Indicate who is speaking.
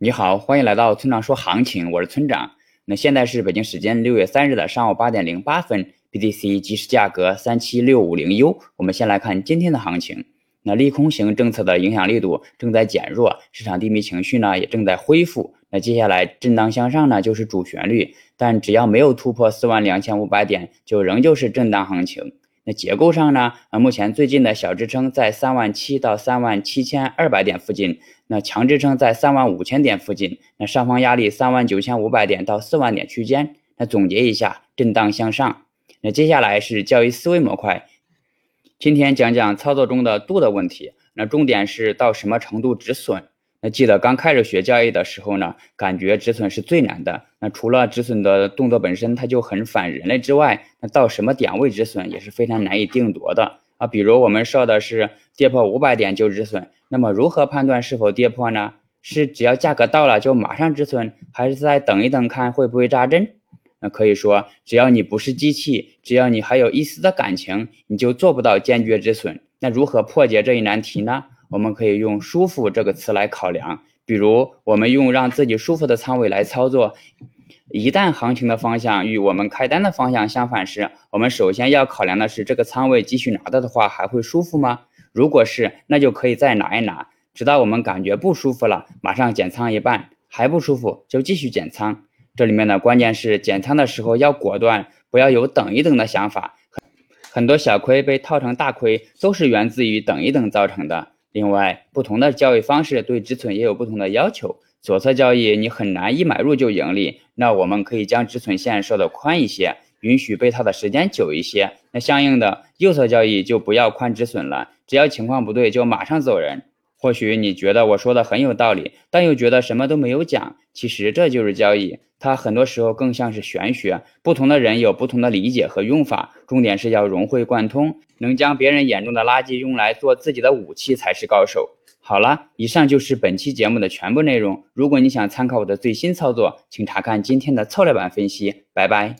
Speaker 1: 你好，欢迎来到村长说行情，我是村长。那现在是北京时间六月三日的上午八点零八分，BTC 即时价格三七六五零 U。我们先来看今天的行情。那利空型政策的影响力度正在减弱，市场低迷情绪呢也正在恢复。那接下来震荡向上呢就是主旋律，但只要没有突破四万两千五百点，就仍旧是震荡行情。那结构上呢？啊，目前最近的小支撑在三万七到三万七千二百点附近，那强支撑在三万五千点附近，那上方压力三万九千五百点到四万点区间。那总结一下，震荡向上。那接下来是交易思维模块，今天讲讲操作中的度的问题。那重点是到什么程度止损。那记得刚开始学交易的时候呢，感觉止损是最难的。那除了止损的动作本身它就很反人类之外，那到什么点位止损也是非常难以定夺的啊。比如我们设的是跌破五百点就止损，那么如何判断是否跌破呢？是只要价格到了就马上止损，还是再等一等看会不会扎针？那可以说，只要你不是机器，只要你还有一丝的感情，你就做不到坚决止损。那如何破解这一难题呢？我们可以用“舒服”这个词来考量，比如我们用让自己舒服的仓位来操作。一旦行情的方向与我们开单的方向相反时，我们首先要考量的是这个仓位继续拿到的话还会舒服吗？如果是，那就可以再拿一拿，直到我们感觉不舒服了，马上减仓一半，还不舒服就继续减仓。这里面的关键是减仓的时候要果断，不要有等一等的想法。很多小亏被套成大亏，都是源自于等一等造成的。另外，不同的交易方式对止损也有不同的要求。左侧交易你很难一买入就盈利，那我们可以将止损线设得宽一些，允许被套的时间久一些。那相应的，右侧交易就不要宽止损了，只要情况不对就马上走人。或许你觉得我说的很有道理，但又觉得什么都没有讲。其实这就是交易，它很多时候更像是玄学。不同的人有不同的理解和用法，重点是要融会贯通，能将别人眼中的垃圾用来做自己的武器才是高手。好了，以上就是本期节目的全部内容。如果你想参考我的最新操作，请查看今天的策略版分析。拜拜。